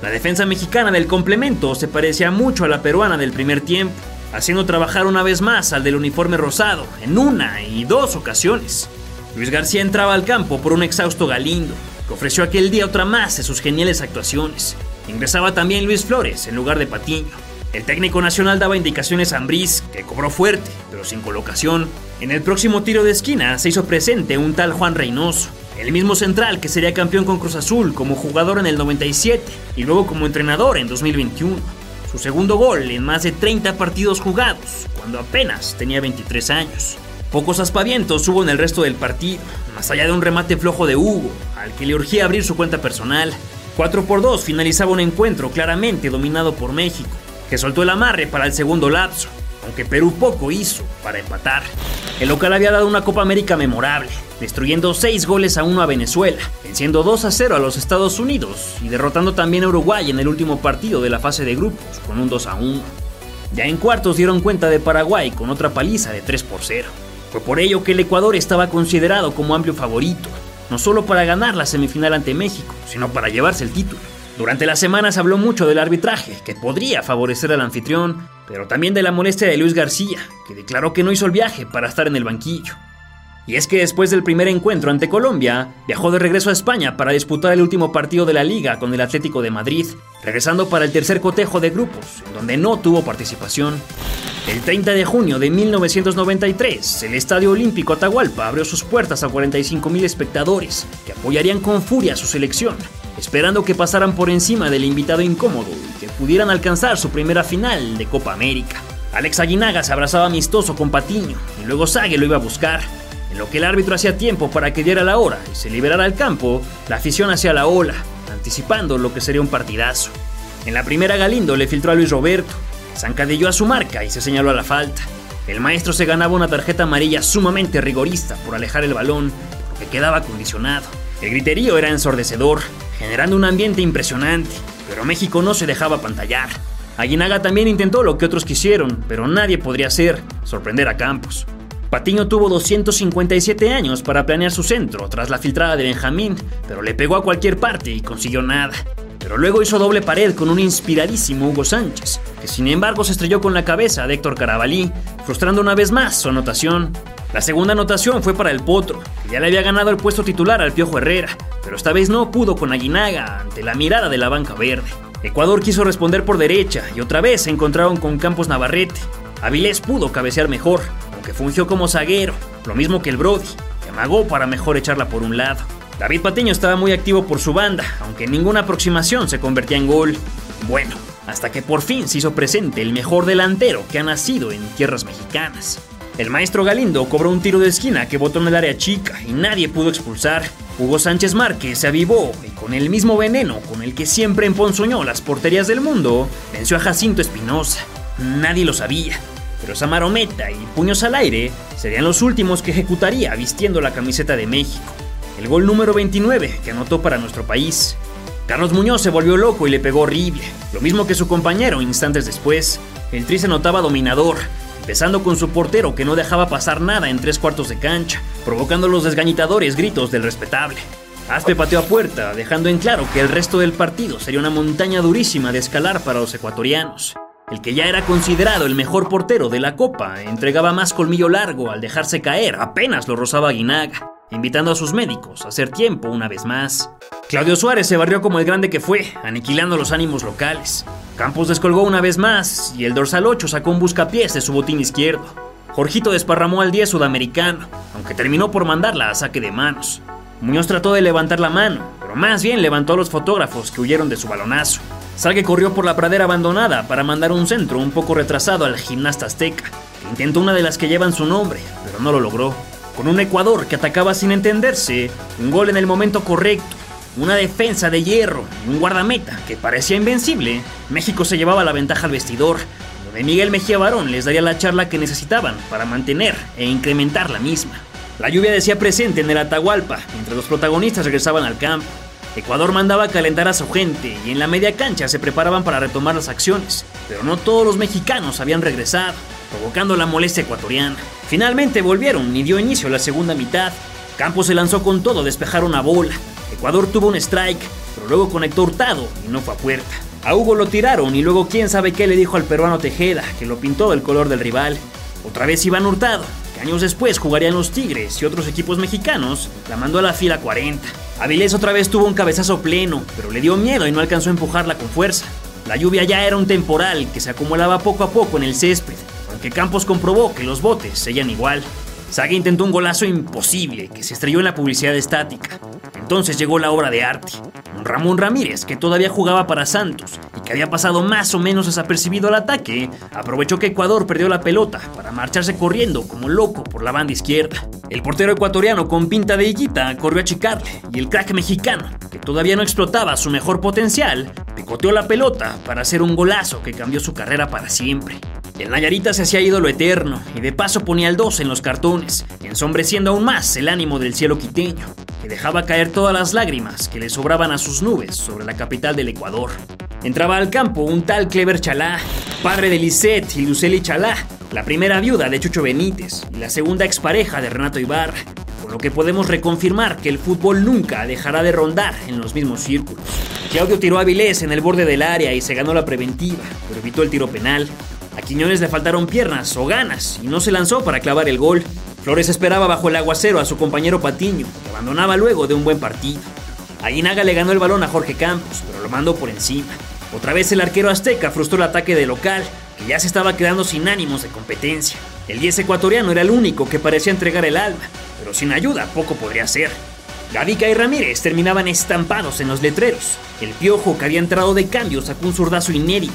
A: La defensa mexicana del complemento se parecía mucho a la peruana del primer tiempo, haciendo trabajar una vez más al del uniforme rosado, en una y dos ocasiones. Luis García entraba al campo por un exhausto Galindo, que ofreció aquel día otra más de sus geniales actuaciones. Ingresaba también Luis Flores en lugar de Patiño. El técnico nacional daba indicaciones a Ambriz, que cobró fuerte, pero sin colocación. En el próximo tiro de esquina se hizo presente un tal Juan Reynoso, el mismo central que sería campeón con Cruz Azul como jugador en el 97 y luego como entrenador en 2021. Su segundo gol en más de 30 partidos jugados, cuando apenas tenía 23 años. Pocos aspavientos hubo en el resto del partido, más allá de un remate flojo de Hugo, al que le urgía abrir su cuenta personal. 4 por 2 finalizaba un encuentro claramente dominado por México, que soltó el amarre para el segundo lapso, aunque Perú poco hizo para empatar. El local había dado una Copa América memorable, destruyendo 6 goles a 1 a Venezuela, venciendo 2 a 0 a los Estados Unidos y derrotando también a Uruguay en el último partido de la fase de grupos con un 2 a 1. Ya en cuartos dieron cuenta de Paraguay con otra paliza de 3 por 0. Fue por ello que el Ecuador estaba considerado como amplio favorito, no solo para ganar la semifinal ante México, sino para llevarse el título. Durante las semanas habló mucho del arbitraje, que podría favorecer al anfitrión, pero también de la molestia de Luis García, que declaró que no hizo el viaje para estar en el banquillo. Y es que después del primer encuentro ante Colombia, viajó de regreso a España para disputar el último partido de la liga con el Atlético de Madrid, regresando para el tercer cotejo de grupos, donde no tuvo participación. El 30 de junio de 1993, el Estadio Olímpico Atahualpa abrió sus puertas a 45.000 espectadores, que apoyarían con furia a su selección, esperando que pasaran por encima del invitado incómodo y que pudieran alcanzar su primera final de Copa América. Alex Aguinaga se abrazaba amistoso con Patiño y luego Sague lo iba a buscar. En lo que el árbitro hacía tiempo para que diera la hora y se liberara el campo, la afición hacía la ola, anticipando lo que sería un partidazo. En la primera Galindo le filtró a Luis Roberto, zancadilló a su marca y se señaló a la falta. El maestro se ganaba una tarjeta amarilla sumamente rigorista por alejar el balón, porque quedaba condicionado. El griterío era ensordecedor, generando un ambiente impresionante, pero México no se dejaba pantallar. Aguinaga también intentó lo que otros quisieron, pero nadie podría hacer, sorprender a Campos. Patiño tuvo 257 años para planear su centro tras la filtrada de Benjamín, pero le pegó a cualquier parte y consiguió nada. Pero luego hizo doble pared con un inspiradísimo Hugo Sánchez, que sin embargo se estrelló con la cabeza de Héctor Carabalí, frustrando una vez más su anotación. La segunda anotación fue para el Potro, que ya le había ganado el puesto titular al Piojo Herrera, pero esta vez no pudo con Aguinaga ante la mirada de la banca verde. Ecuador quiso responder por derecha y otra vez se encontraron con Campos Navarrete. Avilés pudo cabecear mejor, aunque fungió como zaguero, lo mismo que el Brody, que amagó para mejor echarla por un lado. David Patiño estaba muy activo por su banda, aunque ninguna aproximación se convertía en gol. Bueno, hasta que por fin se hizo presente el mejor delantero que ha nacido en tierras mexicanas. El maestro Galindo cobró un tiro de esquina que botó en el área chica y nadie pudo expulsar. Hugo Sánchez Márquez se avivó y con el mismo veneno con el que siempre emponzoñó las porterías del mundo, venció a Jacinto Espinosa. Nadie lo sabía, pero esa marometa y puños al aire serían los últimos que ejecutaría vistiendo la camiseta de México. El gol número 29 que anotó para nuestro país. Carlos Muñoz se volvió loco y le pegó horrible, lo mismo que su compañero instantes después. El tri se notaba dominador, empezando con su portero que no dejaba pasar nada en tres cuartos de cancha, provocando los desgañitadores gritos del respetable. Aspe pateó a puerta, dejando en claro que el resto del partido sería una montaña durísima de escalar para los ecuatorianos. El que ya era considerado el mejor portero de la Copa entregaba más colmillo largo al dejarse caer, apenas lo rozaba Aguinaga, invitando a sus médicos a hacer tiempo una vez más. Claudio Suárez se barrió como el grande que fue, aniquilando los ánimos locales. Campos descolgó una vez más y el dorsal 8 sacó un buscapiés de su botín izquierdo. Jorgito desparramó al 10 sudamericano, aunque terminó por mandarla a saque de manos. Muñoz trató de levantar la mano, pero más bien levantó a los fotógrafos que huyeron de su balonazo. Salgue corrió por la pradera abandonada para mandar un centro un poco retrasado al gimnasta azteca, que intentó una de las que llevan su nombre, pero no lo logró. Con un Ecuador que atacaba sin entenderse, un gol en el momento correcto, una defensa de hierro y un guardameta que parecía invencible, México se llevaba la ventaja al vestidor, donde Miguel Mejía Barón les daría la charla que necesitaban para mantener e incrementar la misma. La lluvia decía presente en el Atahualpa, mientras los protagonistas regresaban al campo. Ecuador mandaba a calentar a su gente y en la media cancha se preparaban para retomar las acciones, pero no todos los mexicanos habían regresado, provocando la molestia ecuatoriana. Finalmente volvieron y dio inicio a la segunda mitad. Campos se lanzó con todo a despejar una bola. Ecuador tuvo un strike, pero luego conectó Hurtado y no fue a puerta. A Hugo lo tiraron y luego quién sabe qué le dijo al peruano Tejeda, que lo pintó del color del rival. Otra vez Iván Hurtado, que años después jugarían los Tigres y otros equipos mexicanos, la mandó a la fila 40. Avilés otra vez tuvo un cabezazo pleno, pero le dio miedo y no alcanzó a empujarla con fuerza. La lluvia ya era un temporal que se acumulaba poco a poco en el césped, aunque Campos comprobó que los botes seguían igual. Saga intentó un golazo imposible que se estrelló en la publicidad estática. Entonces llegó la obra de arte. Ramón Ramírez, que todavía jugaba para Santos y que había pasado más o menos desapercibido al ataque, aprovechó que Ecuador perdió la pelota para marcharse corriendo como loco por la banda izquierda. El portero ecuatoriano con pinta de higuita corrió a chicarle y el crack mexicano, que todavía no explotaba su mejor potencial, picoteó la pelota para hacer un golazo que cambió su carrera para siempre. El Nayarita se hacía ídolo eterno y de paso ponía el 2 en los cartones, ensombreciendo aún más el ánimo del cielo quiteño, que dejaba caer todas las lágrimas que le sobraban a sus nubes sobre la capital del Ecuador. Entraba al campo un tal Clever Chalá, padre de Lisette y Luceli Chalá, la primera viuda de Chucho Benítez y la segunda expareja de Renato Ibarra, con lo que podemos reconfirmar que el fútbol nunca dejará de rondar en los mismos círculos. Claudio tiró a Vilés en el borde del área y se ganó la preventiva, pero evitó el tiro penal. A Quiñones le faltaron piernas o ganas y no se lanzó para clavar el gol. Flores esperaba bajo el aguacero a su compañero Patiño, que abandonaba luego de un buen partido. Aguinaga le ganó el balón a Jorge Campos, pero lo mandó por encima. Otra vez el arquero azteca frustró el ataque de local, que ya se estaba quedando sin ánimos de competencia. El 10 ecuatoriano era el único que parecía entregar el alma, pero sin ayuda poco podría ser. Gavica y Ramírez terminaban estampados en los letreros. El piojo que había entrado de cambio sacó un zurdazo inédito.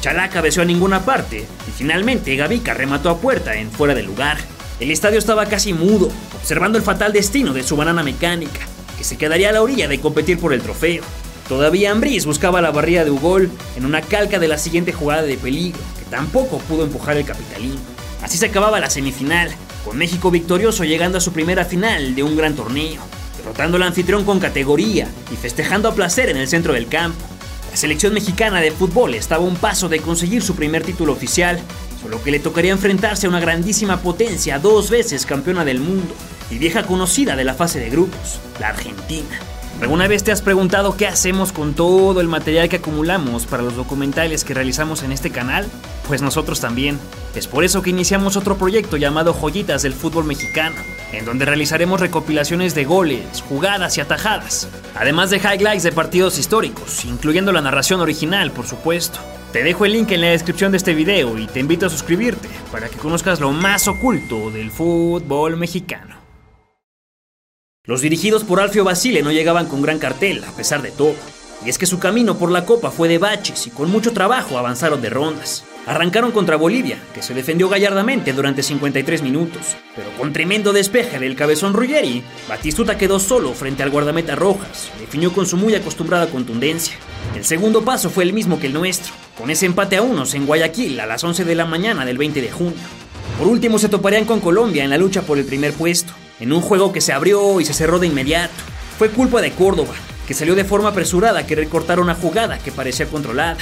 A: Chalá cabeció a ninguna parte y finalmente Gavica remató a puerta en fuera de lugar. El estadio estaba casi mudo, observando el fatal destino de su banana mecánica, que se quedaría a la orilla de competir por el trofeo. Todavía Ambriz buscaba la barrida de Ugol en una calca de la siguiente jugada de peligro, que tampoco pudo empujar el capitalino. Así se acababa la semifinal, con México victorioso llegando a su primera final de un gran torneo, derrotando al anfitrión con categoría y festejando a placer en el centro del campo. La selección mexicana de fútbol estaba a un paso de conseguir su primer título oficial, solo que le tocaría enfrentarse a una grandísima potencia, dos veces campeona del mundo y vieja conocida de la fase de grupos, la Argentina. ¿Alguna vez te has preguntado qué hacemos con todo el material que acumulamos para los documentales que realizamos en este canal? Pues nosotros también. Es por eso que iniciamos otro proyecto llamado Joyitas del Fútbol Mexicano, en donde realizaremos recopilaciones de goles, jugadas y atajadas, además de highlights de partidos históricos, incluyendo la narración original, por supuesto. Te dejo el link en la descripción de este video y te invito a suscribirte para que conozcas lo más oculto del fútbol mexicano. Los dirigidos por Alfio Basile no llegaban con gran cartel, a pesar de todo. Y es que su camino por la Copa fue de baches y con mucho trabajo avanzaron de rondas. Arrancaron contra Bolivia, que se defendió gallardamente durante 53 minutos, pero con tremendo despeje del cabezón Ruggeri, Batistuta quedó solo frente al guardameta Rojas, definió con su muy acostumbrada contundencia. El segundo paso fue el mismo que el nuestro, con ese empate a unos en Guayaquil a las 11 de la mañana del 20 de junio. Por último se toparían con Colombia en la lucha por el primer puesto, en un juego que se abrió y se cerró de inmediato. Fue culpa de Córdoba, que salió de forma apresurada a querer cortar una jugada que parecía controlada.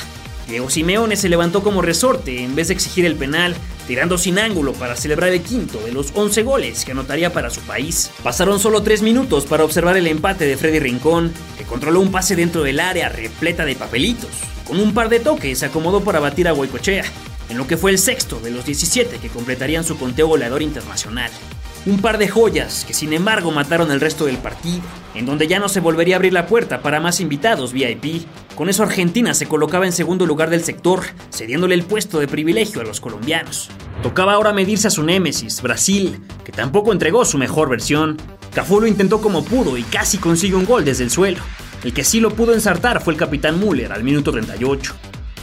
A: Diego Simeone se levantó como resorte en vez de exigir el penal, tirando sin ángulo para celebrar el quinto de los 11 goles que anotaría para su país. Pasaron solo 3 minutos para observar el empate de Freddy Rincón, que controló un pase dentro del área repleta de papelitos. Con un par de toques se acomodó para batir a Goicochea, en lo que fue el sexto de los 17 que completarían su conteo goleador internacional. Un par de joyas que sin embargo mataron el resto del partido, en donde ya no se volvería a abrir la puerta para más invitados VIP. Con eso Argentina se colocaba en segundo lugar del sector, cediéndole el puesto de privilegio a los colombianos. Tocaba ahora medirse a su némesis, Brasil, que tampoco entregó su mejor versión. Cafú lo intentó como pudo y casi consigue un gol desde el suelo. El que sí lo pudo ensartar fue el capitán Müller al minuto 38.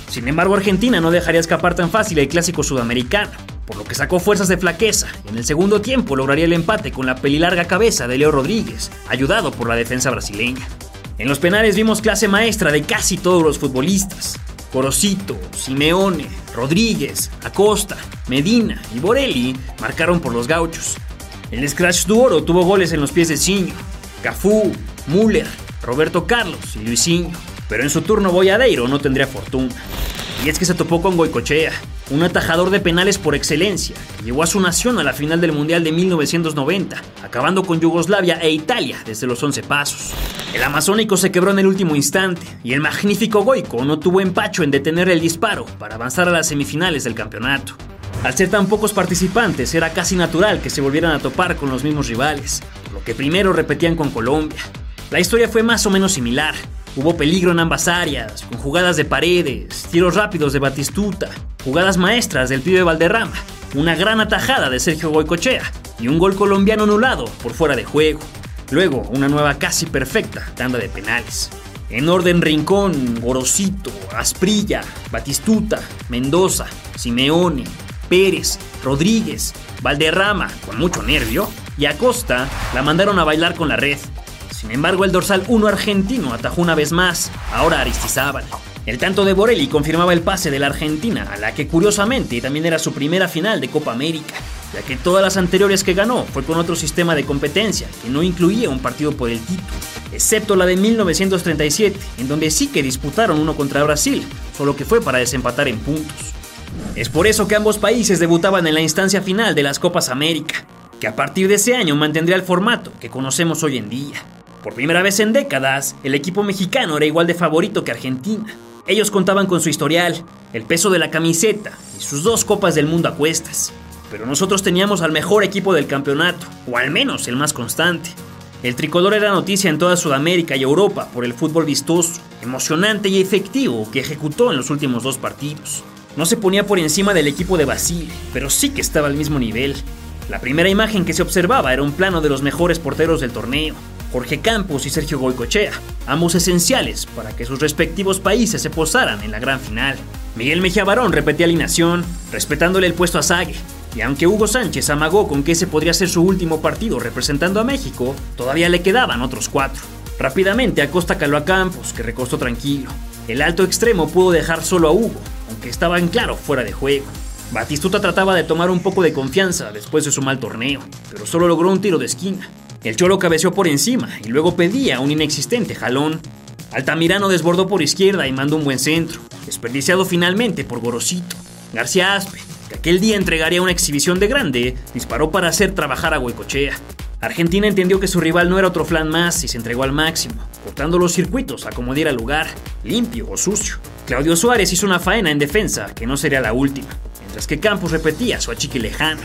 A: Sin embargo, Argentina no dejaría escapar tan fácil el clásico sudamericano por lo que sacó fuerzas de flaqueza en el segundo tiempo lograría el empate con la pelilarga cabeza de Leo Rodríguez, ayudado por la defensa brasileña. En los penales vimos clase maestra de casi todos los futbolistas. Corosito, Simeone, Rodríguez, Acosta, Medina y Borelli marcaron por los gauchos. El Scratch Duoro tuvo goles en los pies de Ciño, Cafú, Müller, Roberto Carlos y Luisinho, pero en su turno Boyadeiro no tendría fortuna. Y es que se topó con Goicochea, un atajador de penales por excelencia, que llevó a su nación a la final del Mundial de 1990, acabando con Yugoslavia e Italia desde los 11 pasos. El amazónico se quebró en el último instante y el magnífico Goico no tuvo empacho en detener el disparo para avanzar a las semifinales del campeonato. Al ser tan pocos participantes, era casi natural que se volvieran a topar con los mismos rivales, lo que primero repetían con Colombia. La historia fue más o menos similar, Hubo peligro en ambas áreas, con jugadas de paredes, tiros rápidos de Batistuta, jugadas maestras del pibe Valderrama, una gran atajada de Sergio Goicochea y un gol colombiano anulado por fuera de juego. Luego, una nueva casi perfecta tanda de penales. En orden Rincón, Gorosito, Asprilla, Batistuta, Mendoza, Simeone, Pérez, Rodríguez, Valderrama, con mucho nervio, y Acosta la mandaron a bailar con la red. Sin embargo, el dorsal 1 argentino atajó una vez más, ahora Aristizábal. El tanto de Borelli confirmaba el pase de la Argentina, a la que curiosamente también era su primera final de Copa América, ya que todas las anteriores que ganó fue con otro sistema de competencia que no incluía un partido por el título, excepto la de 1937, en donde sí que disputaron uno contra Brasil, solo que fue para desempatar en puntos. Es por eso que ambos países debutaban en la instancia final de las Copas América, que a partir de ese año mantendría el formato que conocemos hoy en día. Por primera vez en décadas, el equipo mexicano era igual de favorito que Argentina. Ellos contaban con su historial, el peso de la camiseta y sus dos copas del mundo a cuestas. Pero nosotros teníamos al mejor equipo del campeonato, o al menos el más constante. El tricolor era noticia en toda Sudamérica y Europa por el fútbol vistoso, emocionante y efectivo que ejecutó en los últimos dos partidos. No se ponía por encima del equipo de Basile, pero sí que estaba al mismo nivel. La primera imagen que se observaba era un plano de los mejores porteros del torneo, Jorge Campos y Sergio Goicochea, ambos esenciales para que sus respectivos países se posaran en la gran final. Miguel Mejía Barón repetía alineación, respetándole el puesto a Sague, y aunque Hugo Sánchez amagó con que ese podría ser su último partido representando a México, todavía le quedaban otros cuatro. Rápidamente Acosta caló a Campos, que recostó tranquilo. El alto extremo pudo dejar solo a Hugo, aunque estaba en claro fuera de juego. Batistuta trataba de tomar un poco de confianza después de su mal torneo, pero solo logró un tiro de esquina. El Cholo cabeció por encima y luego pedía un inexistente jalón. Altamirano desbordó por izquierda y mandó un buen centro, desperdiciado finalmente por Gorosito. García Aspe, que aquel día entregaría una exhibición de grande, disparó para hacer trabajar a Huecochea. Argentina entendió que su rival no era otro flan más y se entregó al máximo, cortando los circuitos a como diera lugar, limpio o sucio. Claudio Suárez hizo una faena en defensa que no sería la última, mientras que Campos repetía su achique lejano.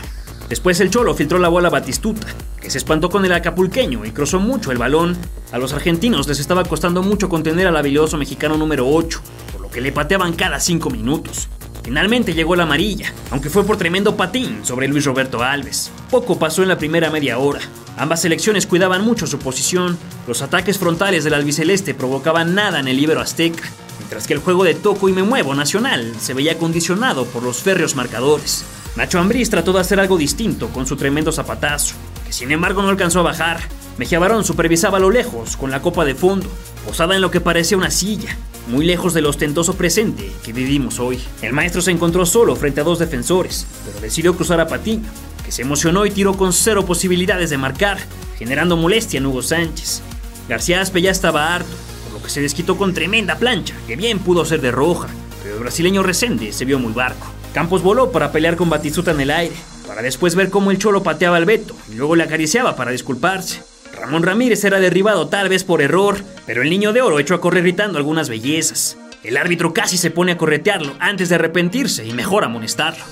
A: Después el Cholo filtró la bola a Batistuta, que se espantó con el acapulqueño y cruzó mucho el balón. A los argentinos les estaba costando mucho contener al habilidoso mexicano número 8, por lo que le pateaban cada 5 minutos. Finalmente llegó la amarilla, aunque fue por tremendo patín sobre Luis Roberto Alves. Poco pasó en la primera media hora. Ambas selecciones cuidaban mucho su posición. Los ataques frontales del albiceleste provocaban nada en el Ibero Azteca, mientras que el juego de toco y me muevo nacional se veía condicionado por los férreos marcadores. Nacho Ambriz trató de hacer algo distinto con su tremendo zapatazo, que sin embargo no alcanzó a bajar. Mejía Barón supervisaba a lo lejos, con la copa de fondo, posada en lo que parecía una silla, muy lejos del ostentoso presente que vivimos hoy. El maestro se encontró solo frente a dos defensores, pero decidió cruzar a Patiño, que se emocionó y tiró con cero posibilidades de marcar, generando molestia en Hugo Sánchez. García Aspe ya estaba harto, por lo que se desquitó con tremenda plancha, que bien pudo ser de roja, pero el brasileño Resende se vio muy barco. Campos voló para pelear con Batistuta en el aire, para después ver cómo el cholo pateaba al Beto y luego le acariciaba para disculparse. Ramón Ramírez era derribado tal vez por error, pero el niño de oro echó a correr gritando algunas bellezas. El árbitro casi se pone a corretearlo antes de arrepentirse y mejor amonestarlo.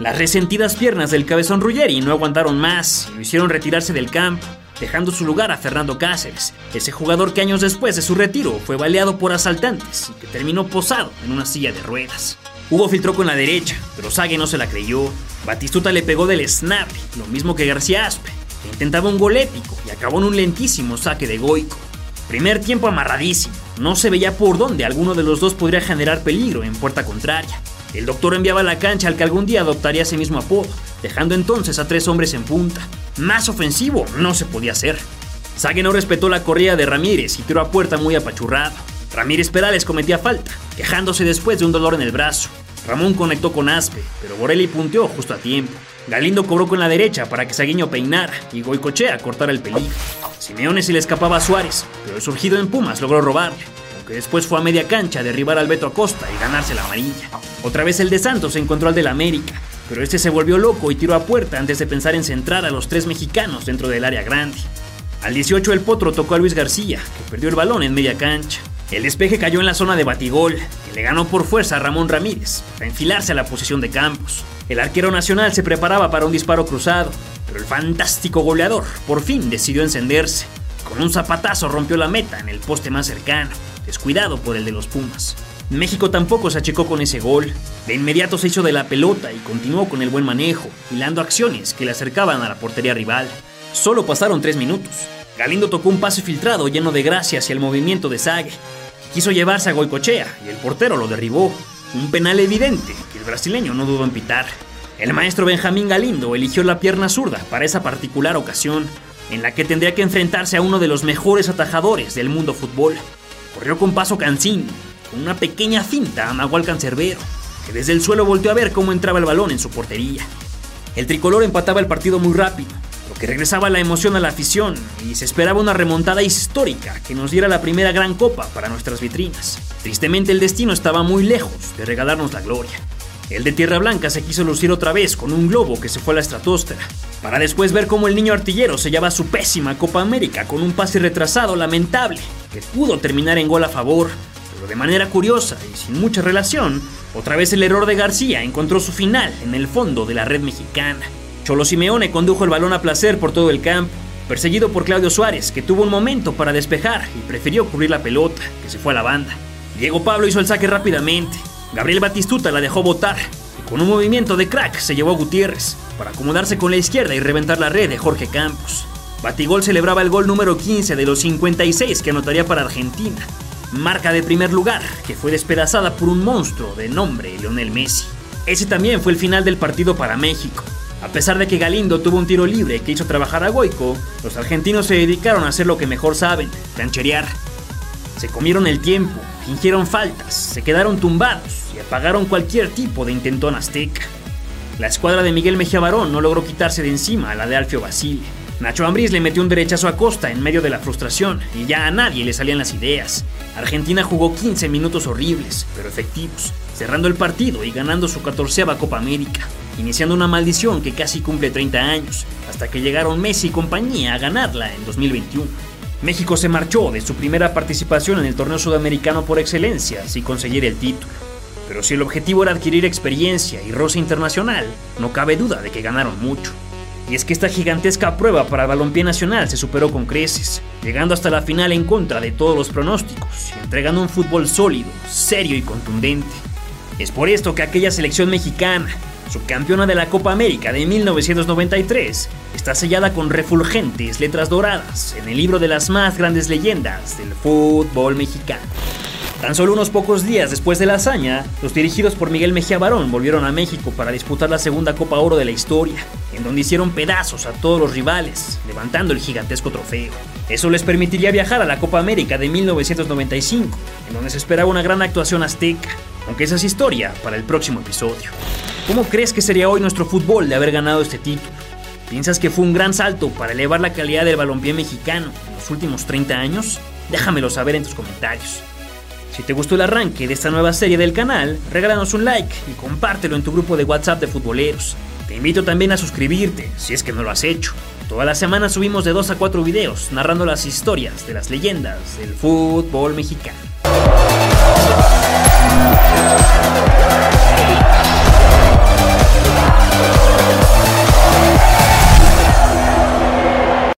A: Las resentidas piernas del cabezón Ruggeri no aguantaron más y lo hicieron retirarse del campo, dejando su lugar a Fernando Cáceres, ese jugador que años después de su retiro fue baleado por asaltantes y que terminó posado en una silla de ruedas. Hugo filtró con la derecha, pero Sague no se la creyó. Batistuta le pegó del snap, lo mismo que García Aspe. Intentaba un gol épico y acabó en un lentísimo saque de Goico. Primer tiempo amarradísimo. No se veía por dónde alguno de los dos podría generar peligro en puerta contraria. El doctor enviaba la cancha al que algún día adoptaría ese mismo apodo, dejando entonces a tres hombres en punta. Más ofensivo no se podía hacer. Sague no respetó la corrida de Ramírez y tiró a puerta muy apachurrado. Ramírez Perales cometía falta, quejándose después de un dolor en el brazo. Ramón conectó con Aspe, pero Borelli punteó justo a tiempo. Galindo cobró con la derecha para que Saguiño peinara y Goicochea cortara el peligro. Simeone se le escapaba a Suárez, pero el surgido en Pumas logró robarle, aunque después fue a media cancha derribar al Beto Acosta y ganarse la amarilla. Otra vez el de Santos encontró al del América, pero este se volvió loco y tiró a puerta antes de pensar en centrar a los tres mexicanos dentro del área grande. Al 18 el Potro tocó a Luis García, que perdió el balón en media cancha. El despeje cayó en la zona de batigol, que le ganó por fuerza a Ramón Ramírez, para enfilarse a la posición de Campos. El arquero nacional se preparaba para un disparo cruzado, pero el fantástico goleador por fin decidió encenderse. Con un zapatazo rompió la meta en el poste más cercano, descuidado por el de los Pumas. México tampoco se achicó con ese gol. De inmediato se hizo de la pelota y continuó con el buen manejo, hilando acciones que le acercaban a la portería rival. Solo pasaron tres minutos. Galindo tocó un pase filtrado lleno de gracia hacia el movimiento de Sague. Quiso llevarse a Goicochea y el portero lo derribó. Un penal evidente que el brasileño no dudó en pitar. El maestro Benjamín Galindo eligió la pierna zurda para esa particular ocasión, en la que tendría que enfrentarse a uno de los mejores atajadores del mundo fútbol. Corrió con paso cansín, con una pequeña finta amagó al cancerbero, que desde el suelo volteó a ver cómo entraba el balón en su portería. El tricolor empataba el partido muy rápido, que regresaba la emoción a la afición y se esperaba una remontada histórica que nos diera la primera gran copa para nuestras vitrinas. Tristemente el destino estaba muy lejos de regalarnos la gloria. El de Tierra Blanca se quiso lucir otra vez con un globo que se fue a la estratosfera, para después ver cómo el niño artillero sellaba su pésima Copa América con un pase retrasado lamentable, que pudo terminar en gol a favor, pero de manera curiosa y sin mucha relación, otra vez el error de García encontró su final en el fondo de la red mexicana. Cholo Simeone condujo el balón a placer por todo el campo, perseguido por Claudio Suárez, que tuvo un momento para despejar y prefirió cubrir la pelota, que se fue a la banda. Diego Pablo hizo el saque rápidamente. Gabriel Batistuta la dejó botar y con un movimiento de crack se llevó a Gutiérrez para acomodarse con la izquierda y reventar la red de Jorge Campos. Batigol celebraba el gol número 15 de los 56 que anotaría para Argentina, marca de primer lugar que fue despedazada por un monstruo de nombre Lionel Messi. Ese también fue el final del partido para México. A pesar de que Galindo tuvo un tiro libre que hizo trabajar a Goico, los argentinos se dedicaron a hacer lo que mejor saben, cancherear. Se comieron el tiempo, fingieron faltas, se quedaron tumbados y apagaron cualquier tipo de intentón azteca. La escuadra de Miguel Mejía Barón no logró quitarse de encima a la de Alfio Basile. Nacho Ambriz le metió un derechazo a Costa en medio de la frustración y ya a nadie le salían las ideas. Argentina jugó 15 minutos horribles, pero efectivos, cerrando el partido y ganando su 14 Copa América iniciando una maldición que casi cumple 30 años, hasta que llegaron Messi y compañía a ganarla en 2021. México se marchó de su primera participación en el torneo sudamericano por excelencia sin conseguir el título. Pero si el objetivo era adquirir experiencia y roce internacional, no cabe duda de que ganaron mucho. Y es que esta gigantesca prueba para el balompié nacional se superó con creces, llegando hasta la final en contra de todos los pronósticos y entregando un fútbol sólido, serio y contundente. Es por esto que aquella selección mexicana, subcampeona de la Copa América de 1993, está sellada con refulgentes letras doradas en el libro de las más grandes leyendas del fútbol mexicano. Tan solo unos pocos días después de la hazaña, los dirigidos por Miguel Mejía Barón volvieron a México para disputar la segunda Copa Oro de la historia, en donde hicieron pedazos a todos los rivales, levantando el gigantesco trofeo. Eso les permitiría viajar a la Copa América de 1995, en donde se esperaba una gran actuación azteca, aunque esa es historia para el próximo episodio. ¿Cómo crees que sería hoy nuestro fútbol de haber ganado este título? ¿Piensas que fue un gran salto para elevar la calidad del balompié mexicano en los últimos 30 años? Déjamelo saber en tus comentarios. Si te gustó el arranque de esta nueva serie del canal, regálanos un like y compártelo en tu grupo de WhatsApp de futboleros. Te invito también a suscribirte, si es que no lo has hecho. Toda la semana subimos de 2 a 4 videos narrando las historias de las leyendas del fútbol mexicano. Yeah.